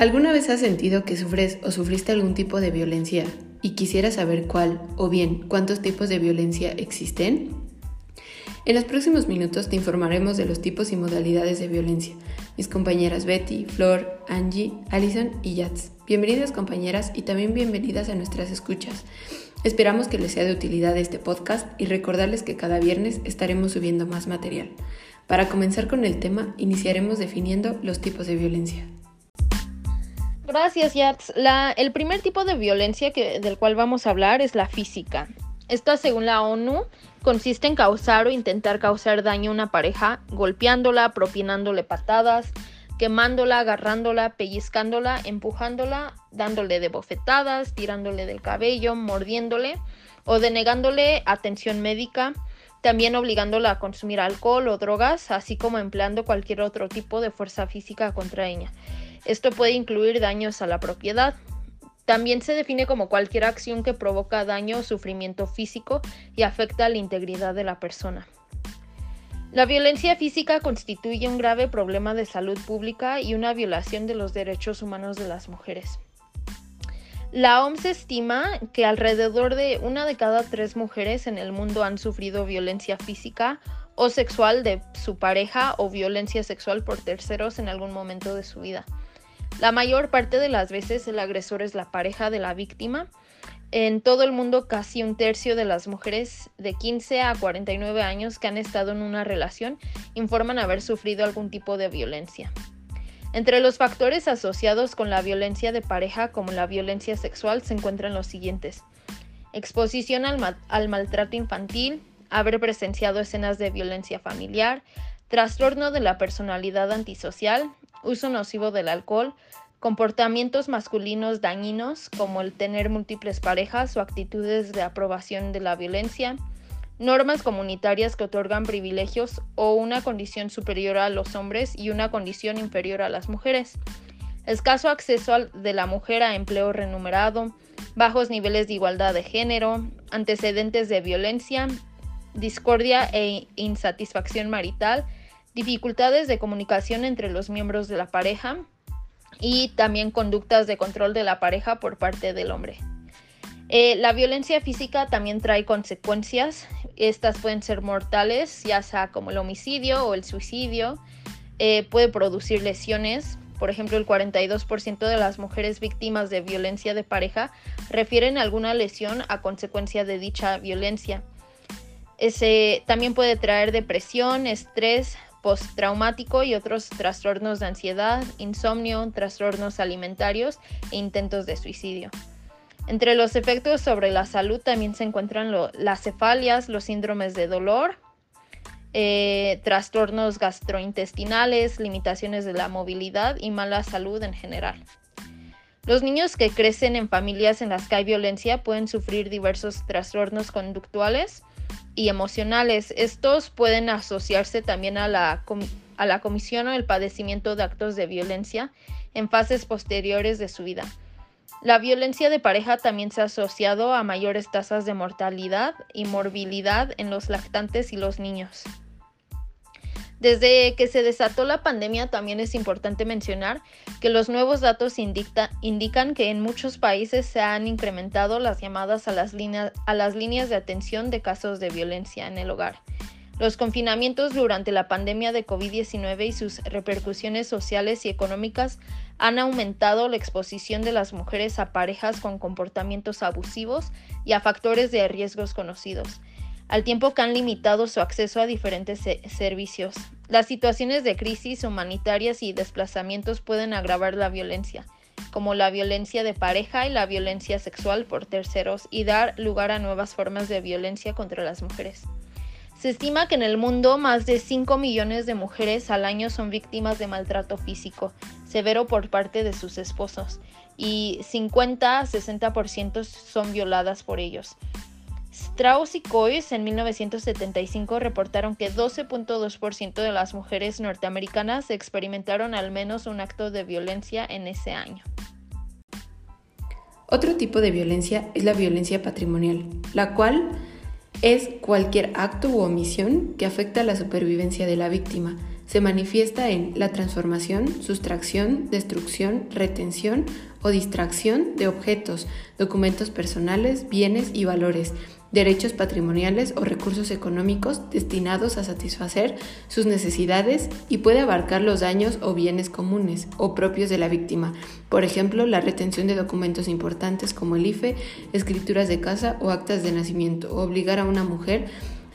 ¿Alguna vez has sentido que sufres o sufriste algún tipo de violencia y quisieras saber cuál o bien cuántos tipos de violencia existen? En los próximos minutos te informaremos de los tipos y modalidades de violencia. Mis compañeras Betty, Flor, Angie, Allison y Yats. Bienvenidas compañeras y también bienvenidas a nuestras escuchas. Esperamos que les sea de utilidad este podcast y recordarles que cada viernes estaremos subiendo más material. Para comenzar con el tema, iniciaremos definiendo los tipos de violencia. Gracias, Yats. el primer tipo de violencia del cual vamos a hablar es la física. Esta, según la ONU, consiste en causar o intentar causar daño a una pareja golpeándola, propinándole patadas, quemándola, agarrándola, pellizcándola, empujándola, dándole de bofetadas, tirándole del cabello, mordiéndole o denegándole atención médica, también obligándola a consumir alcohol o drogas, así como empleando cualquier otro tipo de fuerza física contra ella. Esto puede incluir daños a la propiedad. También se define como cualquier acción que provoca daño o sufrimiento físico y afecta a la integridad de la persona. La violencia física constituye un grave problema de salud pública y una violación de los derechos humanos de las mujeres. La OMS estima que alrededor de una de cada tres mujeres en el mundo han sufrido violencia física o sexual de su pareja o violencia sexual por terceros en algún momento de su vida. La mayor parte de las veces el agresor es la pareja de la víctima. En todo el mundo casi un tercio de las mujeres de 15 a 49 años que han estado en una relación informan haber sufrido algún tipo de violencia. Entre los factores asociados con la violencia de pareja como la violencia sexual se encuentran los siguientes. Exposición al, al maltrato infantil, haber presenciado escenas de violencia familiar, trastorno de la personalidad antisocial, uso nocivo del alcohol, comportamientos masculinos dañinos como el tener múltiples parejas o actitudes de aprobación de la violencia, normas comunitarias que otorgan privilegios o una condición superior a los hombres y una condición inferior a las mujeres, escaso acceso de la mujer a empleo remunerado, bajos niveles de igualdad de género, antecedentes de violencia, discordia e insatisfacción marital, dificultades de comunicación entre los miembros de la pareja y también conductas de control de la pareja por parte del hombre. Eh, la violencia física también trae consecuencias. Estas pueden ser mortales, ya sea como el homicidio o el suicidio. Eh, puede producir lesiones. Por ejemplo, el 42% de las mujeres víctimas de violencia de pareja refieren alguna lesión a consecuencia de dicha violencia. También puede traer depresión, estrés, postraumático y otros trastornos de ansiedad, insomnio, trastornos alimentarios e intentos de suicidio. Entre los efectos sobre la salud también se encuentran las cefalias, los síndromes de dolor, eh, trastornos gastrointestinales, limitaciones de la movilidad y mala salud en general. Los niños que crecen en familias en las que hay violencia pueden sufrir diversos trastornos conductuales, y emocionales. Estos pueden asociarse también a la, a la comisión o el padecimiento de actos de violencia en fases posteriores de su vida. La violencia de pareja también se ha asociado a mayores tasas de mortalidad y morbilidad en los lactantes y los niños. Desde que se desató la pandemia también es importante mencionar que los nuevos datos indican que en muchos países se han incrementado las llamadas a las, a las líneas de atención de casos de violencia en el hogar. Los confinamientos durante la pandemia de COVID-19 y sus repercusiones sociales y económicas han aumentado la exposición de las mujeres a parejas con comportamientos abusivos y a factores de riesgos conocidos al tiempo que han limitado su acceso a diferentes servicios. Las situaciones de crisis humanitarias y desplazamientos pueden agravar la violencia, como la violencia de pareja y la violencia sexual por terceros, y dar lugar a nuevas formas de violencia contra las mujeres. Se estima que en el mundo más de 5 millones de mujeres al año son víctimas de maltrato físico severo por parte de sus esposos y 50-60% son violadas por ellos. Strauss y Coyce en 1975 reportaron que 12.2% de las mujeres norteamericanas experimentaron al menos un acto de violencia en ese año. Otro tipo de violencia es la violencia patrimonial, la cual es cualquier acto u omisión que afecta a la supervivencia de la víctima, Se manifiesta en la transformación, sustracción, destrucción, retención o distracción de objetos, documentos personales, bienes y valores, derechos patrimoniales o recursos económicos destinados a satisfacer sus necesidades y puede abarcar los daños o bienes comunes o propios de la víctima, por ejemplo, la retención de documentos importantes como el IFE, escrituras de casa o actas de nacimiento, o obligar a una mujer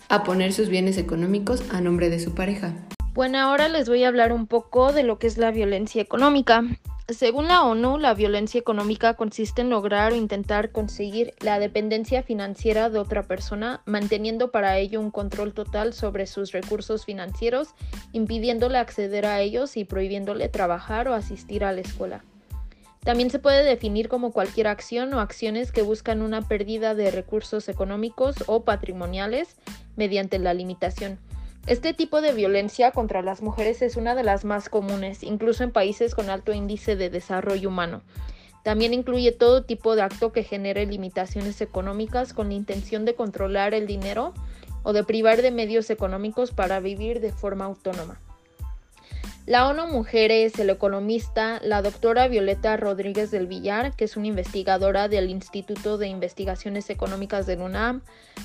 a poner sus bienes económicos a nombre de su pareja. Bueno, ahora les voy a hablar un poco de lo que es la violencia económica. Según la ONU, la violencia económica consiste en lograr o intentar conseguir la dependencia financiera de otra persona, manteniendo para ello un control total sobre sus recursos financieros, impidiéndole acceder a ellos y prohibiéndole trabajar o asistir a la escuela. También se puede definir como cualquier acción o acciones que buscan una pérdida de recursos económicos o patrimoniales mediante la limitación este tipo de violencia contra las mujeres es una de las más comunes, incluso en países con alto índice de desarrollo humano. También incluye todo tipo de acto que genere limitaciones económicas con la intención de controlar el dinero o de privar de medios económicos para vivir de forma autónoma. La ONU Mujeres, el economista, la doctora Violeta Rodríguez del Villar, que es una investigadora del Instituto de Investigaciones Económicas del UNAM,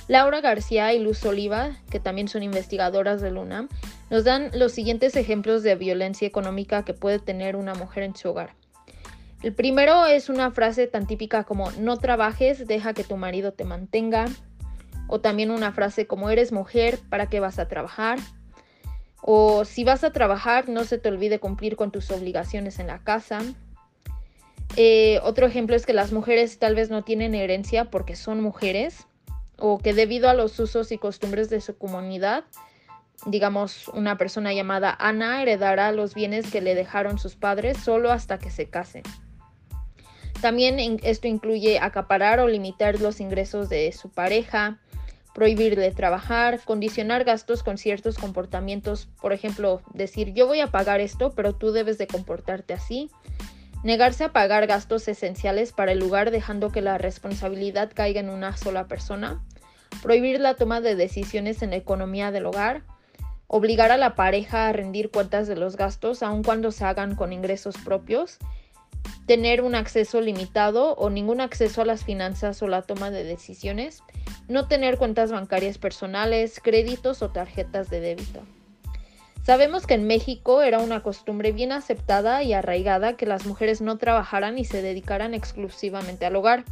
Laura García y Luz Oliva, que también son investigadoras del UNAM, nos dan los siguientes ejemplos de violencia económica que puede tener una mujer en su hogar. El primero es una frase tan típica como no trabajes, deja que tu marido te mantenga. O también una frase como eres mujer, ¿para qué vas a trabajar? O si vas a trabajar, no se te olvide cumplir con tus obligaciones en la casa. Eh, otro ejemplo es que las mujeres tal vez no tienen herencia porque son mujeres o que debido a los usos y costumbres de su comunidad, digamos, una persona llamada Ana heredará los bienes que le dejaron sus padres solo hasta que se case. También esto incluye acaparar o limitar los ingresos de su pareja, prohibirle trabajar, condicionar gastos con ciertos comportamientos, por ejemplo, decir yo voy a pagar esto, pero tú debes de comportarte así, negarse a pagar gastos esenciales para el lugar dejando que la responsabilidad caiga en una sola persona, prohibir la toma de decisiones en la economía del hogar, obligar a la pareja a rendir cuentas de los gastos aun cuando se hagan con ingresos propios, tener un acceso limitado o ningún acceso a las finanzas o la toma de decisiones, no tener cuentas bancarias personales, créditos o tarjetas de débito. Sabemos que en México era una costumbre bien aceptada y arraigada que las mujeres no trabajaran y se dedicaran exclusivamente al hogar.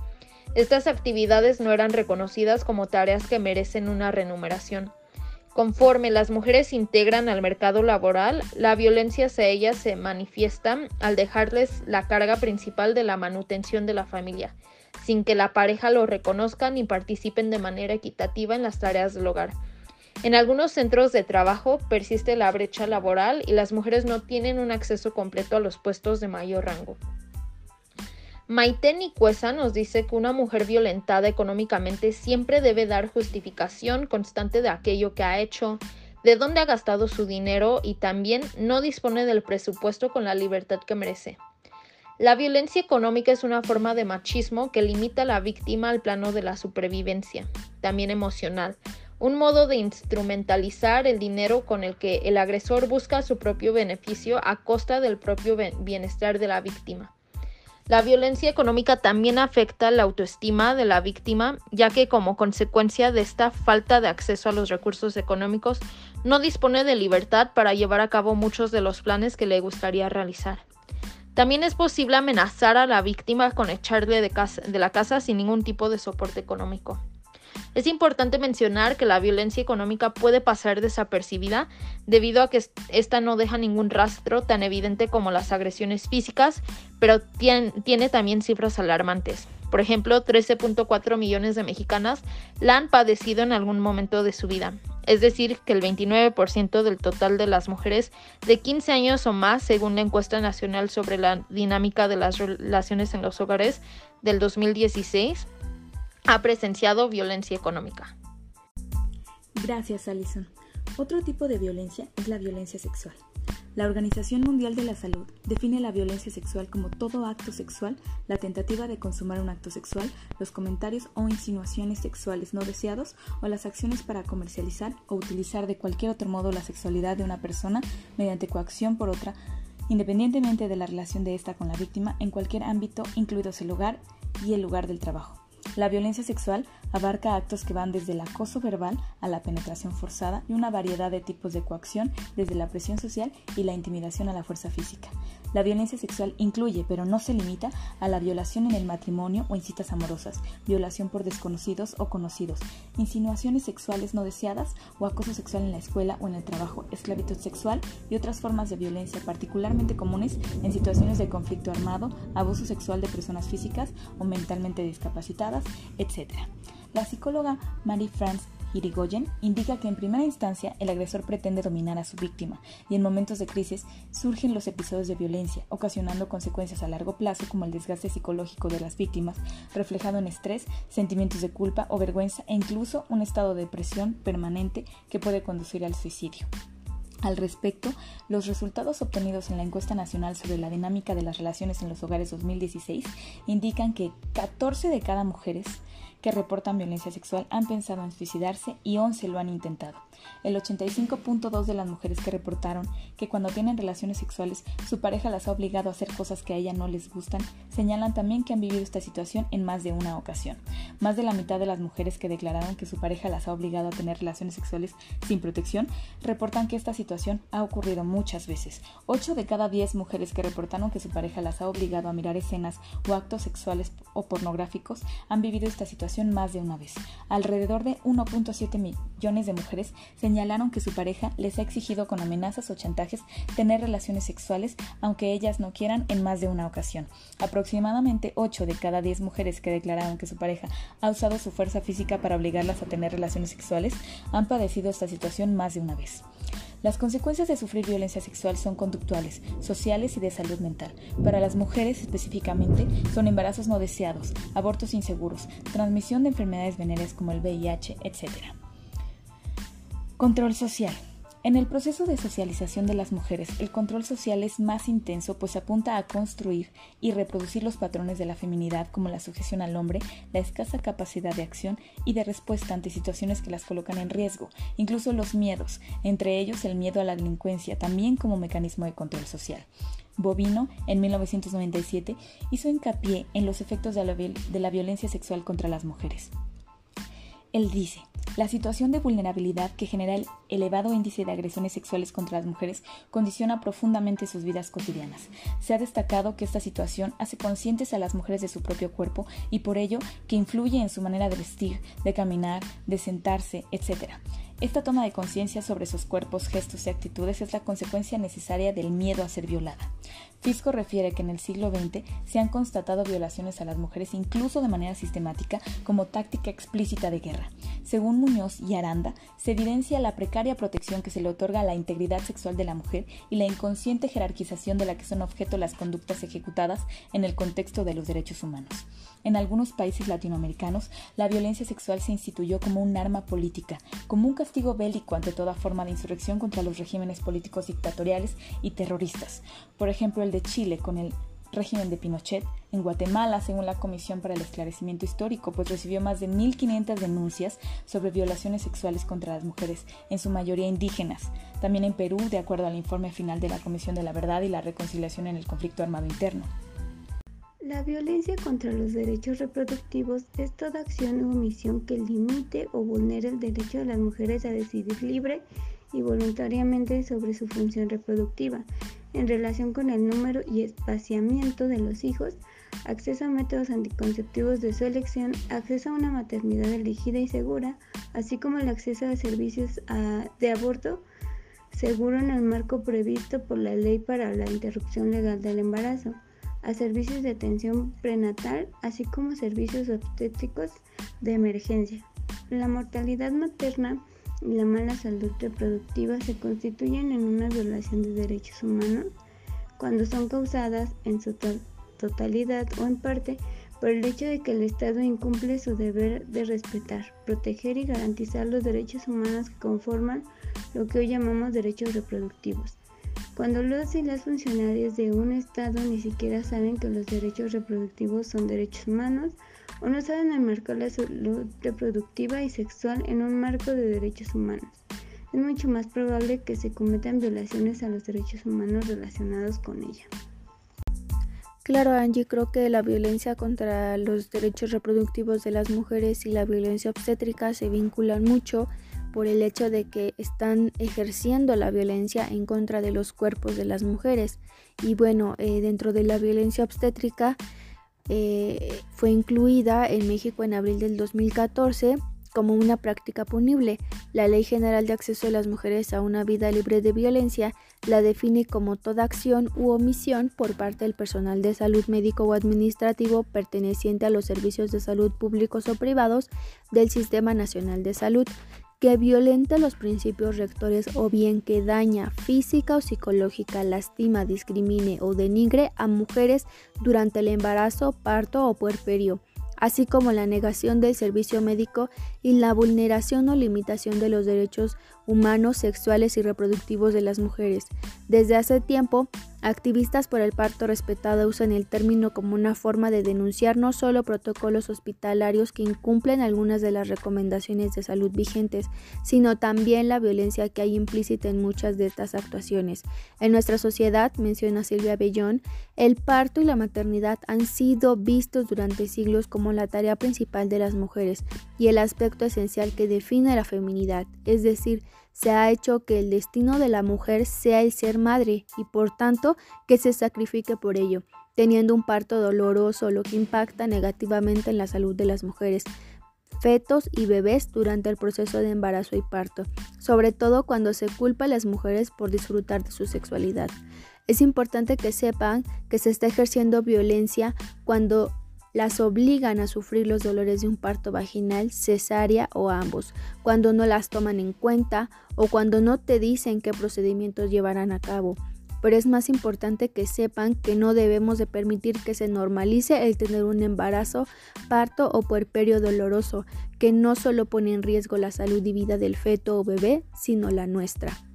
Estas actividades no eran reconocidas como tareas que merecen una remuneración. Conforme las mujeres integran al mercado laboral, la violencia hacia ellas se manifiesta al dejarles la carga principal de la manutención de la familia, sin que la pareja lo reconozca ni participen de manera equitativa en las tareas del hogar. En algunos centros de trabajo persiste la brecha laboral y las mujeres no tienen un acceso completo a los puestos de mayor rango. Maite Nicuesa nos dice que una mujer violentada económicamente siempre debe dar justificación constante de aquello que ha hecho, de dónde ha gastado su dinero y también no dispone del presupuesto con la libertad que merece. La violencia económica es una forma de machismo que limita a la víctima al plano de la supervivencia, también emocional, un modo de instrumentalizar el dinero con el que el agresor busca su propio beneficio a costa del propio bienestar de la víctima. La violencia económica también afecta la autoestima de la víctima, ya que como consecuencia de esta falta de acceso a los recursos económicos, no dispone de libertad para llevar a cabo muchos de los planes que le gustaría realizar. También es posible amenazar a la víctima con echarle de, de la casa sin ningún tipo de soporte económico. Es importante mencionar que la violencia económica puede pasar desapercibida debido a que esta no deja ningún rastro tan evidente como las agresiones físicas, pero tiene, también cifras alarmantes. Por ejemplo, 13.4 millones de mexicanas la han padecido en algún momento de su vida. Es decir, que el 29% del total de las mujeres de 15 años o más, según la encuesta nacional sobre la dinámica de las relaciones en los hogares del 2016, ha presenciado violencia económica. Gracias, Alison. Otro tipo de violencia es la violencia sexual. La Organización Mundial de la Salud define la violencia sexual como todo acto sexual, la tentativa de consumar un acto sexual, los comentarios o insinuaciones sexuales no deseados o las acciones para comercializar o utilizar de cualquier otro modo la sexualidad de una persona mediante coacción por otra, independientemente de la relación de esta con la víctima en cualquier ámbito, incluidos el hogar y el lugar del trabajo. La violencia sexual abarca actos que van desde el acoso verbal a la penetración forzada y una variedad de tipos de coacción desde la presión social y la intimidación a la fuerza física. La violencia sexual incluye, pero no se limita, a la violación en el matrimonio o en citas amorosas, violación por desconocidos o conocidos, insinuaciones sexuales no deseadas o acoso sexual en la escuela o en el trabajo, esclavitud sexual y otras formas de violencia particularmente comunes en situaciones de conflicto armado, abuso sexual de personas físicas o mentalmente discapacitadas, La psicóloga Marie France Irigoyen indica que en primera instancia el agresor pretende dominar a su víctima y en momentos de crisis surgen los episodios de violencia, ocasionando consecuencias a largo plazo como el desgaste psicológico de las víctimas, reflejado en estrés, sentimientos de culpa o vergüenza e incluso un estado de depresión permanente que puede conducir al suicidio. Al respecto, los resultados obtenidos en la encuesta nacional sobre la dinámica de las relaciones en los hogares 2016 indican que 14 de cada mujeres que reportan violencia sexual han pensado en suicidarse y 11 lo han intentado. El 85.2 de las mujeres que reportaron que cuando tienen relaciones sexuales su pareja las ha obligado a hacer cosas que a ella no les gustan, señalan también que han vivido esta situación en más de una ocasión. Más de la mitad de las mujeres que declararon que su pareja las ha obligado a tener relaciones sexuales sin protección reportan que esta situación ha ocurrido muchas veces. 8 de cada 10 mujeres que reportaron que su pareja las ha obligado a mirar escenas o actos sexuales o pornográficos han vivido esta situación más de una vez. Alrededor de 1.7 millones de mujeres señalaron que su pareja les ha exigido con amenazas o chantajes tener relaciones sexuales aunque ellas no quieran en más de una ocasión. Aproximadamente 8 de cada 10 mujeres que declararon que su pareja ha usado su fuerza física para obligarlas a tener relaciones sexuales han padecido esta situación más de una vez. Las consecuencias de sufrir violencia sexual son conductuales, sociales y de salud mental. Para las mujeres específicamente son embarazos no deseados, abortos inseguros, transmisión de enfermedades venéreas como el VIH, etc. Control social. En el proceso de socialización de las mujeres, el control social es más intenso pues apunta a construir y reproducir los patrones de la feminidad como la sujeción al hombre, la escasa capacidad de acción y de respuesta ante situaciones que las colocan en riesgo, incluso los miedos, entre ellos el miedo a la delincuencia, también como mecanismo de control social. Bovino, en 1997, hizo hincapié en los efectos de la, de la violencia sexual contra las mujeres. Él dice, la situación de vulnerabilidad que genera el elevado índice de agresiones sexuales contra las mujeres condiciona profundamente sus vidas cotidianas. Se ha destacado que esta situación hace conscientes a las mujeres de su propio cuerpo y por ello que influye en su manera de vestir, de caminar, de sentarse, etc. Esta toma de conciencia sobre sus cuerpos, gestos y actitudes es la consecuencia necesaria del miedo a ser violada. Fisco refiere que en el siglo XX se han constatado violaciones a las mujeres incluso de manera sistemática como táctica explícita de guerra. Según Muñoz y Aranda, se evidencia la precaria protección que se le otorga a la integridad sexual de la mujer y la inconsciente jerarquización de la que son objeto las conductas ejecutadas en el contexto de los derechos humanos. En algunos países latinoamericanos, la violencia sexual se instituyó como un arma política, como un castigo bélico ante toda forma de insurrección contra los regímenes políticos dictatoriales y terroristas. Por ejemplo, el de Chile con el régimen de Pinochet, en Guatemala, según la Comisión para el Esclarecimiento Histórico, pues recibió más de 1.500 denuncias sobre violaciones sexuales contra las mujeres, en su mayoría indígenas. También en Perú, de acuerdo al informe final de la Comisión de la Verdad y la Reconciliación en el Conflicto Armado Interno. La violencia contra los derechos reproductivos es toda acción o omisión que limite o vulnere el derecho de las mujeres a decidir libre y voluntariamente sobre su función reproductiva en relación con el número y espaciamiento de los hijos, acceso a métodos anticonceptivos de su elección, acceso a una maternidad elegida y segura, así como el acceso a servicios de aborto seguro en el marco previsto por la ley para la interrupción legal del embarazo a servicios de atención prenatal, así como servicios obstétricos de emergencia. La mortalidad materna y la mala salud reproductiva se constituyen en una violación de derechos humanos cuando son causadas en su totalidad o en parte por el hecho de que el Estado incumple su deber de respetar, proteger y garantizar los derechos humanos que conforman lo que hoy llamamos derechos reproductivos cuando los y las funcionarios de un Estado ni siquiera saben que los derechos reproductivos son derechos humanos o no saben enmarcar la salud reproductiva y sexual en un marco de derechos humanos. Es mucho más probable que se cometan violaciones a los derechos humanos relacionados con ella. Claro, Angie, creo que la violencia contra los derechos reproductivos de las mujeres y la violencia obstétrica se vinculan mucho por el hecho de que están ejerciendo la violencia en contra de los cuerpos de las mujeres. Y bueno, eh, dentro de la violencia obstétrica eh, fue incluida en México en abril del 2014 como una práctica punible. La Ley General de Acceso de las Mujeres a una Vida Libre de Violencia la define como toda acción u omisión por parte del personal de salud médico o administrativo perteneciente a los servicios de salud públicos o privados del Sistema Nacional de Salud que violenta los principios rectores o bien que daña física o psicológica, lastima, discrimine o denigre a mujeres durante el embarazo, parto o puerperio así como la negación del servicio médico y la vulneración o limitación de los derechos humanos, sexuales y reproductivos de las mujeres. Desde hace tiempo, Activistas por el parto respetado usan el término como una forma de denunciar no solo protocolos hospitalarios que incumplen algunas de las recomendaciones de salud vigentes, sino también la violencia que hay implícita en muchas de estas actuaciones. En nuestra sociedad, menciona Silvia Bellón, el parto y la maternidad han sido vistos durante siglos como la tarea principal de las mujeres y el aspecto esencial que define la feminidad, es decir, se ha hecho que el destino de la mujer sea el ser madre y por tanto que se sacrifique por ello, teniendo un parto doloroso, lo que impacta negativamente en la salud de las mujeres, fetos y bebés durante el proceso de embarazo y parto, sobre todo cuando se culpa a las mujeres por disfrutar de su sexualidad. Es importante que sepan que se está ejerciendo violencia cuando las obligan a sufrir los dolores de un parto vaginal, cesárea o ambos, cuando no las toman en cuenta o cuando no te dicen qué procedimientos llevarán a cabo. Pero es más importante que sepan que no debemos de permitir que se normalice el tener un embarazo, parto o puerperio doloroso, que no solo pone en riesgo la salud y vida del feto o bebé, sino la nuestra.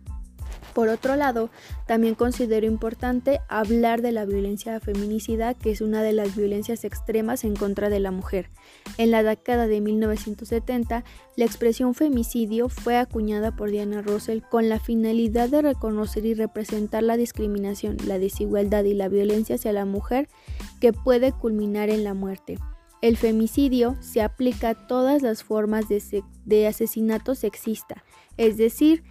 Por otro lado, también considero importante hablar de la violencia feminicida, que es una de las violencias extremas en contra de la mujer. En la década de 1970, la expresión femicidio fue acuñada por Diana Russell con la finalidad de reconocer y representar la discriminación, la desigualdad y la violencia hacia la mujer que puede culminar en la muerte. El femicidio se aplica a todas las formas de, de asesinato sexista, es decir,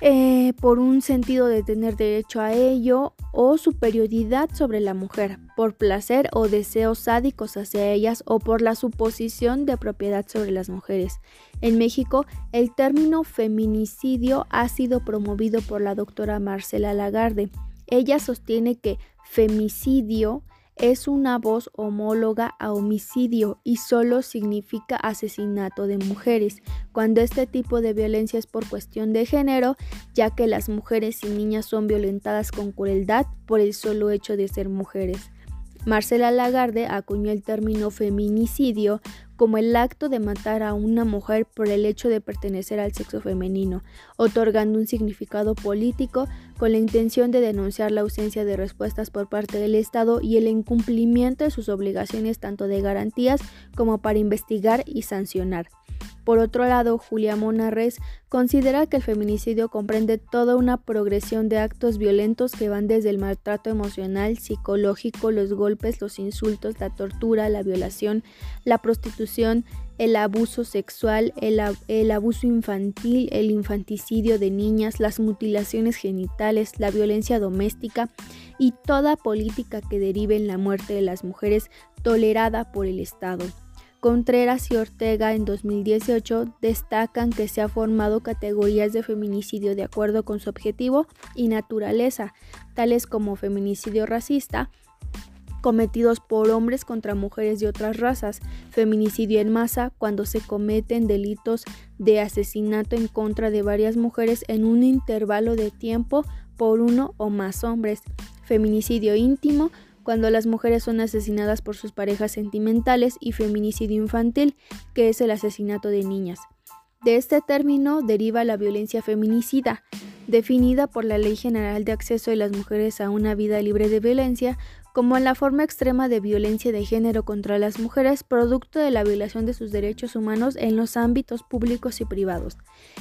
eh, por un sentido de tener derecho a ello o superioridad sobre la mujer, por placer o deseos sádicos hacia ellas o por la suposición de propiedad sobre las mujeres. En México, el término feminicidio ha sido promovido por la doctora Marcela Lagarde. Ella sostiene que femicidio es una voz homóloga a homicidio y solo significa asesinato de mujeres, cuando este tipo de violencia es por cuestión de género, ya que las mujeres y niñas son violentadas con crueldad por el solo hecho de ser mujeres. Marcela Lagarde acuñó el término feminicidio como el acto de matar a una mujer por el hecho de pertenecer al sexo femenino, otorgando un significado político con la intención de denunciar la ausencia de respuestas por parte del Estado y el incumplimiento de sus obligaciones tanto de garantías como para investigar y sancionar. Por otro lado, Julia Monarres considera que el feminicidio comprende toda una progresión de actos violentos que van desde el maltrato emocional, psicológico, los golpes, los insultos, la tortura, la violación, la prostitución, el abuso sexual, el, abuso infantil, el infanticidio de niñas, las mutilaciones genitales, la violencia doméstica y toda política que derive en la muerte de las mujeres tolerada por el Estado. Contreras y Ortega en 2018 destacan que se ha formado categorías de feminicidio de acuerdo con su objetivo y naturaleza, tales como feminicidio racista, cometidos por hombres contra mujeres de otras razas, feminicidio en masa cuando se cometen delitos de asesinato en contra de varias mujeres en un intervalo de tiempo por uno o más hombres, feminicidio íntimo cuando las mujeres son asesinadas por sus parejas sentimentales y feminicidio infantil, que es el asesinato de niñas. De este término deriva la violencia feminicida, definida por la Ley General de Acceso de las Mujeres a una Vida Libre de Violencia como la forma extrema de violencia de género contra las mujeres producto de la violación de sus derechos humanos en los ámbitos públicos y privados.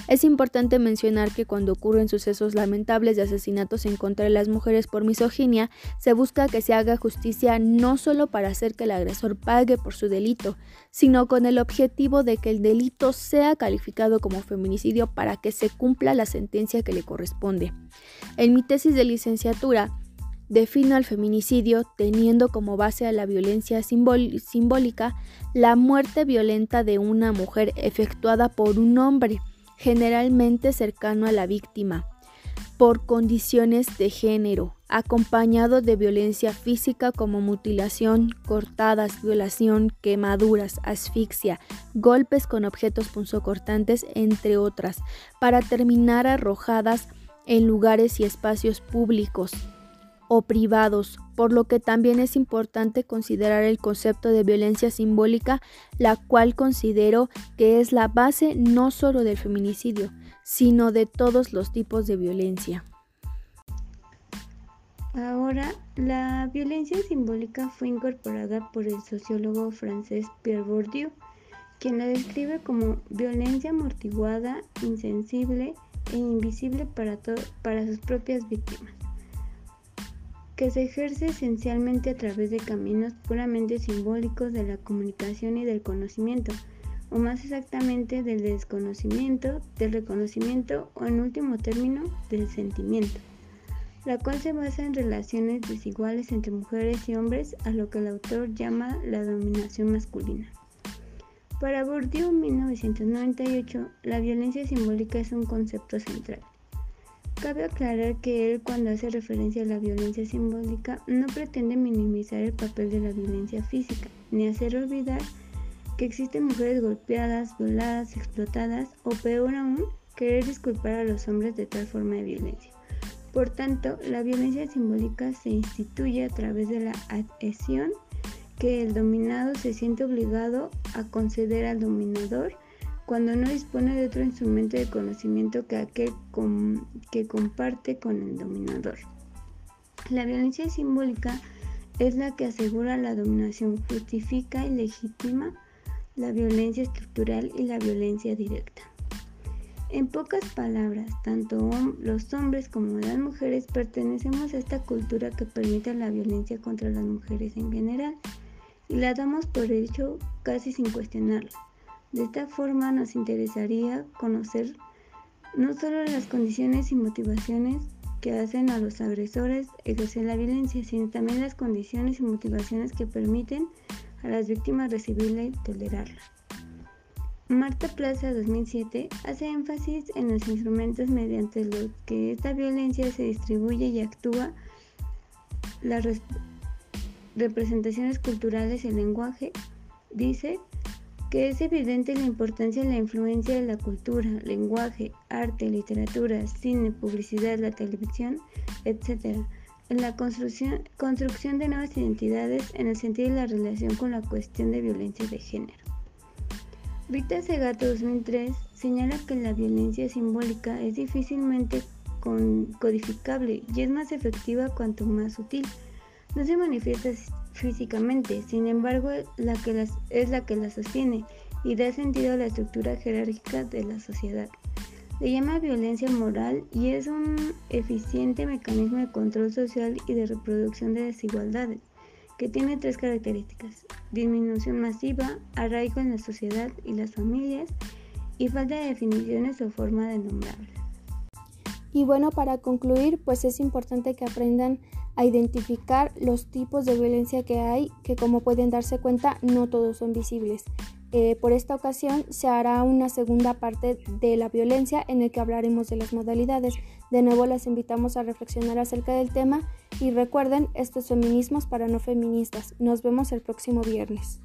Es importante mencionar que cuando ocurren sucesos lamentables de asesinatos en contra de las mujeres por misoginia, se busca que se haga justicia no solo para hacer que el agresor pague por su delito, sino con el objetivo de que el delito sea calificado como feminicidio para que se cumpla la sentencia que le corresponde. En mi tesis de licenciatura, defino al feminicidio teniendo como base a la violencia simbólica la muerte violenta de una mujer efectuada por un hombre, generalmente cercano a la víctima, por condiciones de género, acompañado de violencia física como mutilación, cortadas, violación, quemaduras, asfixia, golpes con objetos punzocortantes, entre otras, para terminar arrojadas en lugares y espacios públicos, o privados, por lo que también es importante considerar el concepto de violencia simbólica, la cual considero que es la base no solo del feminicidio, sino de todos los tipos de violencia. Ahora, la violencia simbólica fue incorporada por el sociólogo francés Pierre Bourdieu, quien la describe como violencia amortiguada, insensible e invisible para, para sus propias víctimas que se ejerce esencialmente a través de caminos puramente simbólicos de la comunicación y del conocimiento, o más exactamente del desconocimiento, del reconocimiento o en último término del sentimiento, la cual se basa en relaciones desiguales entre mujeres y hombres a lo que el autor llama la dominación masculina. Para Bourdieu en 1998, la violencia simbólica es un concepto central. Cabe aclarar que él cuando hace referencia a la violencia simbólica no pretende minimizar el papel de la violencia física, ni hacer olvidar que existen mujeres golpeadas, violadas, explotadas o peor aún, querer disculpar a los hombres de tal forma de violencia. Por tanto, la violencia simbólica se instituye a través de la adhesión que el dominado se siente obligado a conceder al dominador cuando no dispone de otro instrumento de conocimiento que aquel que comparte con el dominador. La violencia simbólica es la que asegura la dominación, justifica y legitima la violencia estructural y la violencia directa. En pocas palabras, tanto los hombres como las mujeres pertenecemos a esta cultura que permite la violencia contra las mujeres en general y la damos por hecho casi sin cuestionarla. De esta forma nos interesaría conocer no solo las condiciones y motivaciones que hacen a los agresores ejercer la violencia, sino también las condiciones y motivaciones que permiten a las víctimas recibirla y tolerarla. Marta Plaza 2007 hace énfasis en los instrumentos mediante los que esta violencia se distribuye y actúa, las representaciones culturales y el lenguaje. Dice que es evidente la importancia y la influencia de la cultura, lenguaje, arte, literatura, cine, publicidad, la televisión, etc., en la construcción, construcción de nuevas identidades en el sentido de la relación con la cuestión de violencia de género. Rita Segato 2003 señala que la violencia simbólica es difícilmente codificable y es más efectiva cuanto más sutil. No se manifiesta físicamente, sin embargo la que es la que la sostiene y da sentido a la estructura jerárquica de la sociedad. Se llama violencia moral y es un eficiente mecanismo de control social y de reproducción de desigualdades, que tiene tres características, disminución masiva, arraigo en la sociedad y las familias, y falta de definiciones o forma de nombrarlas. Y bueno, para concluir, pues es importante que aprendan a identificar los tipos de violencia que hay, que como pueden darse cuenta no todos son visibles. Eh, por esta ocasión se hará una segunda parte de la violencia en el que hablaremos de las modalidades. De nuevo las invitamos a reflexionar acerca del tema y recuerden, estos feminismos para no feministas. Nos vemos el próximo viernes.